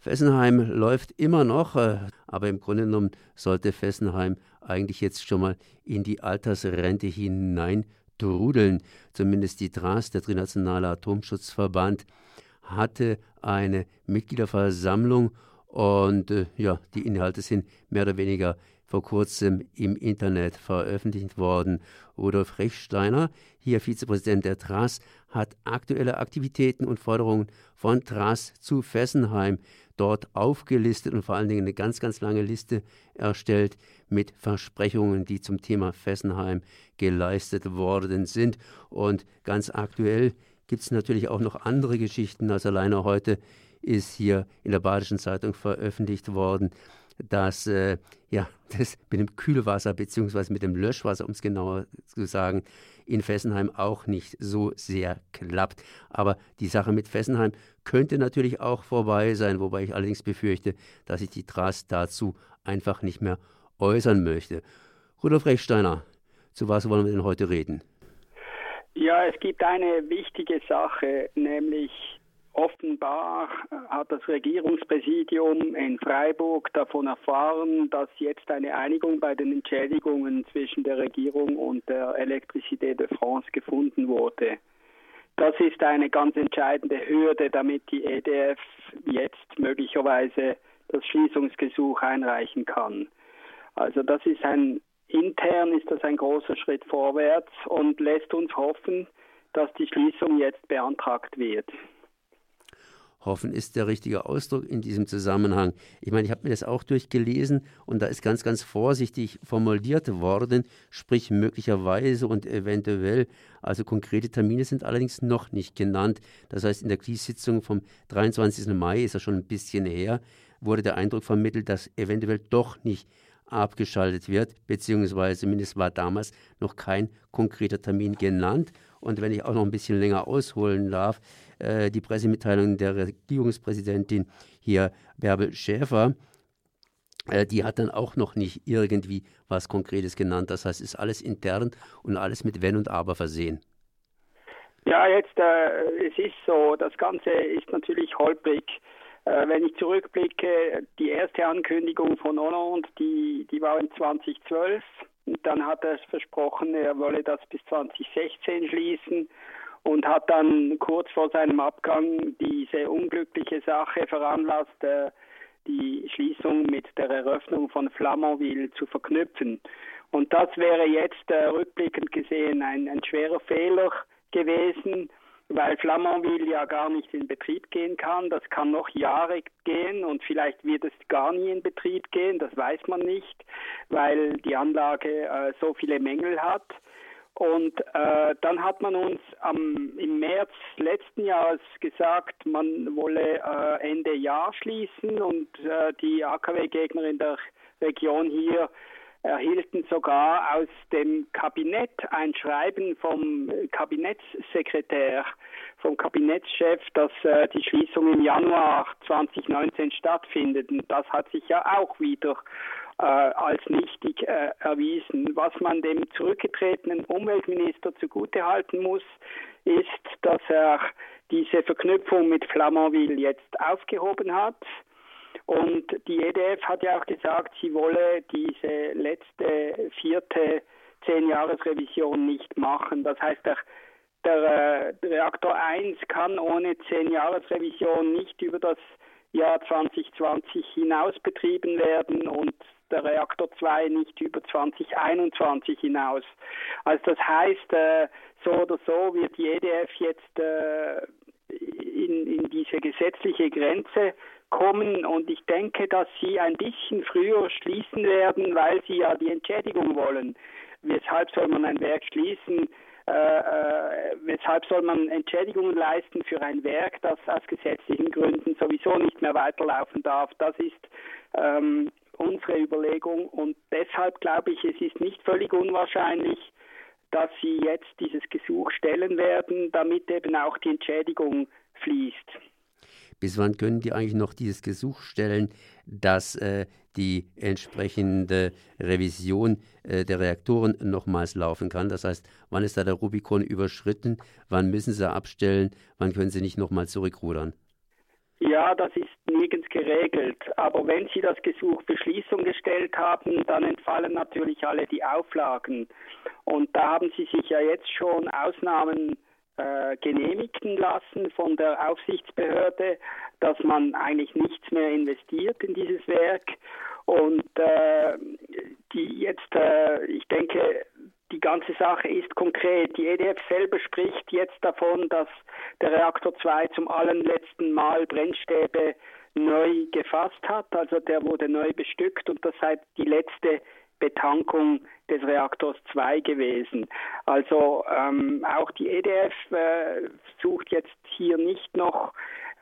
Fessenheim läuft immer noch, äh, aber im Grunde genommen sollte Fessenheim eigentlich jetzt schon mal in die Altersrente hinein trudeln. Zumindest die TRAS, der Trinationale Atomschutzverband, hatte eine Mitgliederversammlung und äh, ja, die Inhalte sind mehr oder weniger vor kurzem im Internet veröffentlicht worden. Rudolf Rechsteiner, hier Vizepräsident der TRAS, hat aktuelle Aktivitäten und Forderungen von TRAS zu Fessenheim dort aufgelistet und vor allen Dingen eine ganz, ganz lange Liste erstellt mit Versprechungen, die zum Thema Fessenheim geleistet worden sind. Und ganz aktuell gibt es natürlich auch noch andere Geschichten. Also alleine heute ist hier in der Badischen Zeitung veröffentlicht worden, dass äh, ja, das mit dem Kühlwasser bzw. mit dem Löschwasser, um es genauer zu sagen, in Fessenheim auch nicht so sehr klappt. Aber die Sache mit Fessenheim könnte natürlich auch vorbei sein, wobei ich allerdings befürchte, dass sich die TRAS dazu einfach nicht mehr äußern möchte. Rudolf Rechsteiner, zu was wollen wir denn heute reden? Ja, es gibt eine wichtige Sache, nämlich Offenbar hat das Regierungspräsidium in Freiburg davon erfahren, dass jetzt eine Einigung bei den Entschädigungen zwischen der Regierung und der Electricité de France gefunden wurde. Das ist eine ganz entscheidende Hürde, damit die EDF jetzt möglicherweise das Schließungsgesuch einreichen kann. Also das ist ein intern ist das ein großer Schritt vorwärts und lässt uns hoffen, dass die Schließung jetzt beantragt wird. Hoffen ist der richtige Ausdruck in diesem Zusammenhang. Ich meine, ich habe mir das auch durchgelesen und da ist ganz, ganz vorsichtig formuliert worden, sprich möglicherweise und eventuell. Also konkrete Termine sind allerdings noch nicht genannt. Das heißt, in der Kriegssitzung vom 23. Mai ist ja schon ein bisschen her, wurde der Eindruck vermittelt, dass eventuell doch nicht abgeschaltet wird, beziehungsweise zumindest war damals noch kein konkreter Termin genannt. Und wenn ich auch noch ein bisschen länger ausholen darf, äh, die Pressemitteilung der Regierungspräsidentin hier, Bärbel Schäfer, äh, die hat dann auch noch nicht irgendwie was Konkretes genannt. Das heißt, es ist alles intern und alles mit Wenn und Aber versehen. Ja, jetzt, äh, es ist so, das Ganze ist natürlich holprig. Äh, wenn ich zurückblicke, die erste Ankündigung von Hollande, die, die war in 2012. Und dann hat er versprochen, er wolle das bis 2016 schließen und hat dann kurz vor seinem Abgang diese unglückliche Sache veranlasst, äh, die Schließung mit der Eröffnung von Flamanville zu verknüpfen. Und das wäre jetzt äh, rückblickend gesehen ein, ein schwerer Fehler gewesen, weil Flamanville ja gar nicht in Betrieb gehen kann. Das kann noch Jahre gehen und vielleicht wird es gar nie in Betrieb gehen, das weiß man nicht, weil die Anlage äh, so viele Mängel hat. Und äh, dann hat man uns am, im März letzten Jahres gesagt, man wolle äh, Ende Jahr schließen und äh, die AKW-Gegner in der Region hier erhielten sogar aus dem Kabinett ein Schreiben vom Kabinettssekretär, vom Kabinettschef, dass äh, die Schließung im Januar 2019 stattfindet. Und das hat sich ja auch wieder äh, als nichtig äh, erwiesen. Was man dem zurückgetretenen Umweltminister zugutehalten muss, ist, dass er diese Verknüpfung mit Flamanville jetzt aufgehoben hat und die EDF hat ja auch gesagt, sie wolle diese letzte vierte Zehn-Jahres-Revision nicht machen. Das heißt, der, der, der Reaktor 1 kann ohne Zehn-Jahres-Revision nicht über das Jahr 2020 hinaus betrieben werden und der Reaktor 2 nicht über 2021 hinaus. Also das heißt, äh, so oder so wird die EDF jetzt äh, in, in diese gesetzliche Grenze kommen und ich denke, dass sie ein bisschen früher schließen werden, weil sie ja die Entschädigung wollen. Weshalb soll man ein Werk schließen? Äh, äh, weshalb soll man Entschädigungen leisten für ein Werk, das aus gesetzlichen Gründen sowieso nicht mehr weiterlaufen darf? Das ist ähm, unsere Überlegung und deshalb glaube ich, es ist nicht völlig unwahrscheinlich, dass sie jetzt dieses Gesuch stellen werden, damit eben auch die Entschädigung fließt. Bis wann können die eigentlich noch dieses Gesuch stellen, dass äh, die entsprechende Revision äh, der Reaktoren nochmals laufen kann? Das heißt, wann ist da der Rubikon überschritten? Wann müssen sie abstellen? Wann können sie nicht nochmal zurückrudern? Ja, das ist nirgends geregelt. Aber wenn Sie das Gesuch für Schließung gestellt haben, dann entfallen natürlich alle die Auflagen. Und da haben Sie sich ja jetzt schon Ausnahmen äh, genehmigen lassen von der Aufsichtsbehörde, dass man eigentlich nichts mehr investiert in dieses Werk. Und äh, die jetzt, äh, ich denke, die ganze Sache ist konkret. Die EDF selber spricht jetzt davon, dass der Reaktor 2 zum allerletzten Mal Brennstäbe neu gefasst hat. Also der wurde neu bestückt und das sei die letzte Betankung des Reaktors 2 gewesen. Also ähm, auch die EDF äh, sucht jetzt hier nicht noch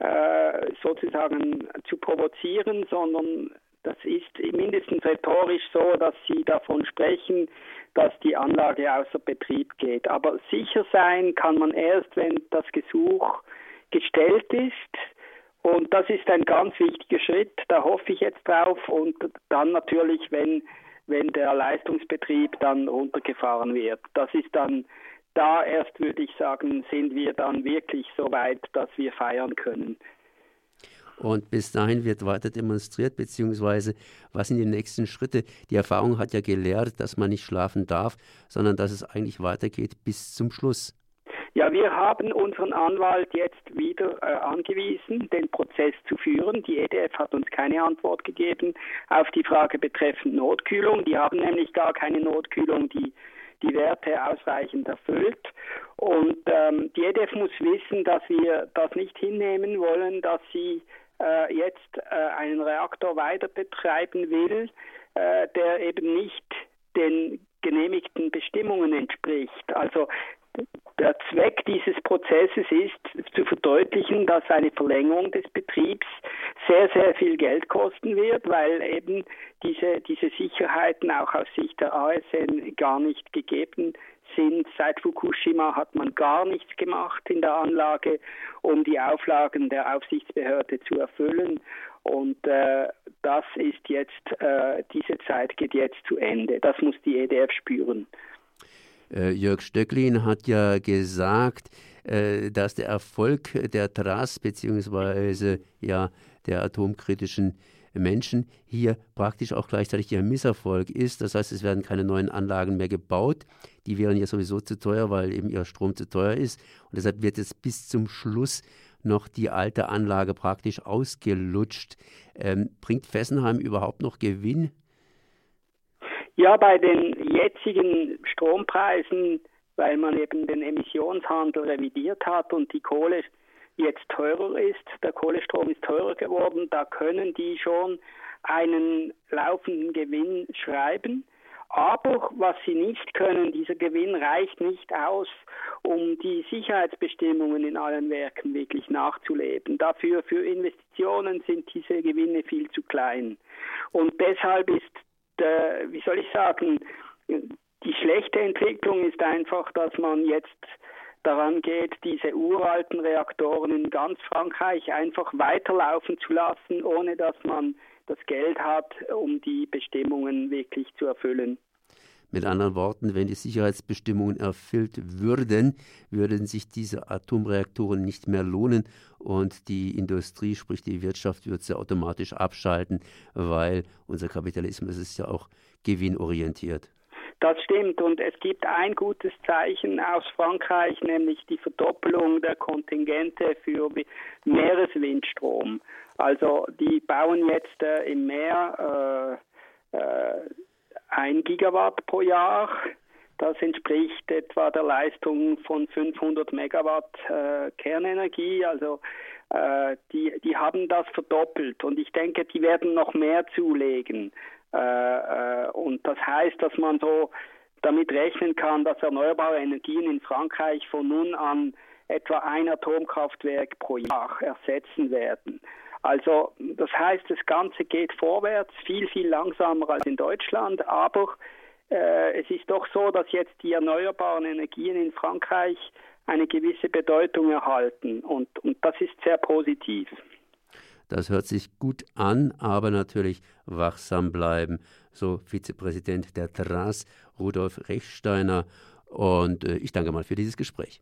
äh, sozusagen zu provozieren, sondern das ist mindestens rhetorisch so, dass sie davon sprechen, dass die Anlage außer Betrieb geht. Aber sicher sein kann man erst, wenn das Gesuch gestellt ist. Und das ist ein ganz wichtiger Schritt. Da hoffe ich jetzt drauf. Und dann natürlich, wenn, wenn der Leistungsbetrieb dann runtergefahren wird. Das ist dann da erst, würde ich sagen, sind wir dann wirklich so weit, dass wir feiern können. Und bis dahin wird weiter demonstriert, beziehungsweise was sind die nächsten Schritte? Die Erfahrung hat ja gelehrt, dass man nicht schlafen darf, sondern dass es eigentlich weitergeht bis zum Schluss. Ja, wir haben unseren Anwalt jetzt wieder äh, angewiesen, den Prozess zu führen. Die EDF hat uns keine Antwort gegeben auf die Frage betreffend Notkühlung. Die haben nämlich gar keine Notkühlung, die die Werte ausreichend erfüllt. Und ähm, die EDF muss wissen, dass wir das nicht hinnehmen wollen, dass sie äh, jetzt äh, einen Reaktor weiter betreiben will, äh, der eben nicht den genehmigten Bestimmungen entspricht. Also der Zweck dieses Prozesses ist zu verdeutlichen, dass eine Verlängerung des Betriebs sehr, sehr viel Geld kosten wird, weil eben diese, diese Sicherheiten auch aus Sicht der ASN gar nicht gegeben sind. Seit Fukushima hat man gar nichts gemacht in der Anlage, um die Auflagen der Aufsichtsbehörde zu erfüllen. Und äh, das ist jetzt, äh, diese Zeit geht jetzt zu Ende. Das muss die EDF spüren. Äh, Jörg Stöcklin hat ja gesagt, äh, dass der Erfolg der TRAS bzw. ja, der atomkritischen Menschen hier praktisch auch gleichzeitig ihr Misserfolg ist. Das heißt, es werden keine neuen Anlagen mehr gebaut. Die wären ja sowieso zu teuer, weil eben ihr Strom zu teuer ist. Und deshalb wird es bis zum Schluss noch die alte Anlage praktisch ausgelutscht. Ähm, bringt Fessenheim überhaupt noch Gewinn? Ja, bei den jetzigen Strompreisen, weil man eben den Emissionshandel revidiert hat und die Kohle jetzt teurer ist, der Kohlestrom ist teurer geworden, da können die schon einen laufenden Gewinn schreiben. Aber was sie nicht können, dieser Gewinn reicht nicht aus, um die Sicherheitsbestimmungen in allen Werken wirklich nachzuleben. Dafür für Investitionen sind diese Gewinne viel zu klein. Und deshalb ist, äh, wie soll ich sagen, die schlechte Entwicklung ist einfach, dass man jetzt daran geht, diese uralten Reaktoren in ganz Frankreich einfach weiterlaufen zu lassen, ohne dass man das Geld hat, um die Bestimmungen wirklich zu erfüllen. Mit anderen Worten, wenn die Sicherheitsbestimmungen erfüllt würden, würden sich diese Atomreaktoren nicht mehr lohnen und die Industrie, sprich die Wirtschaft, würde sie automatisch abschalten, weil unser Kapitalismus ist ja auch gewinnorientiert. Das stimmt und es gibt ein gutes Zeichen aus Frankreich, nämlich die Verdoppelung der Kontingente für Meereswindstrom. Also die bauen jetzt äh, im Meer äh, äh, ein Gigawatt pro Jahr. Das entspricht etwa der Leistung von 500 Megawatt äh, Kernenergie. Also äh, die, die haben das verdoppelt und ich denke, die werden noch mehr zulegen. Äh, äh, und das heißt, dass man so damit rechnen kann, dass erneuerbare Energien in Frankreich von nun an etwa ein Atomkraftwerk pro Jahr ersetzen werden. Also das heißt, das Ganze geht vorwärts, viel, viel langsamer als in Deutschland, aber äh, es ist doch so, dass jetzt die erneuerbaren Energien in Frankreich eine gewisse Bedeutung erhalten und, und das ist sehr positiv. Das hört sich gut an, aber natürlich wachsam bleiben. So Vizepräsident der TRAS, Rudolf Rechsteiner. Und äh, ich danke mal für dieses Gespräch.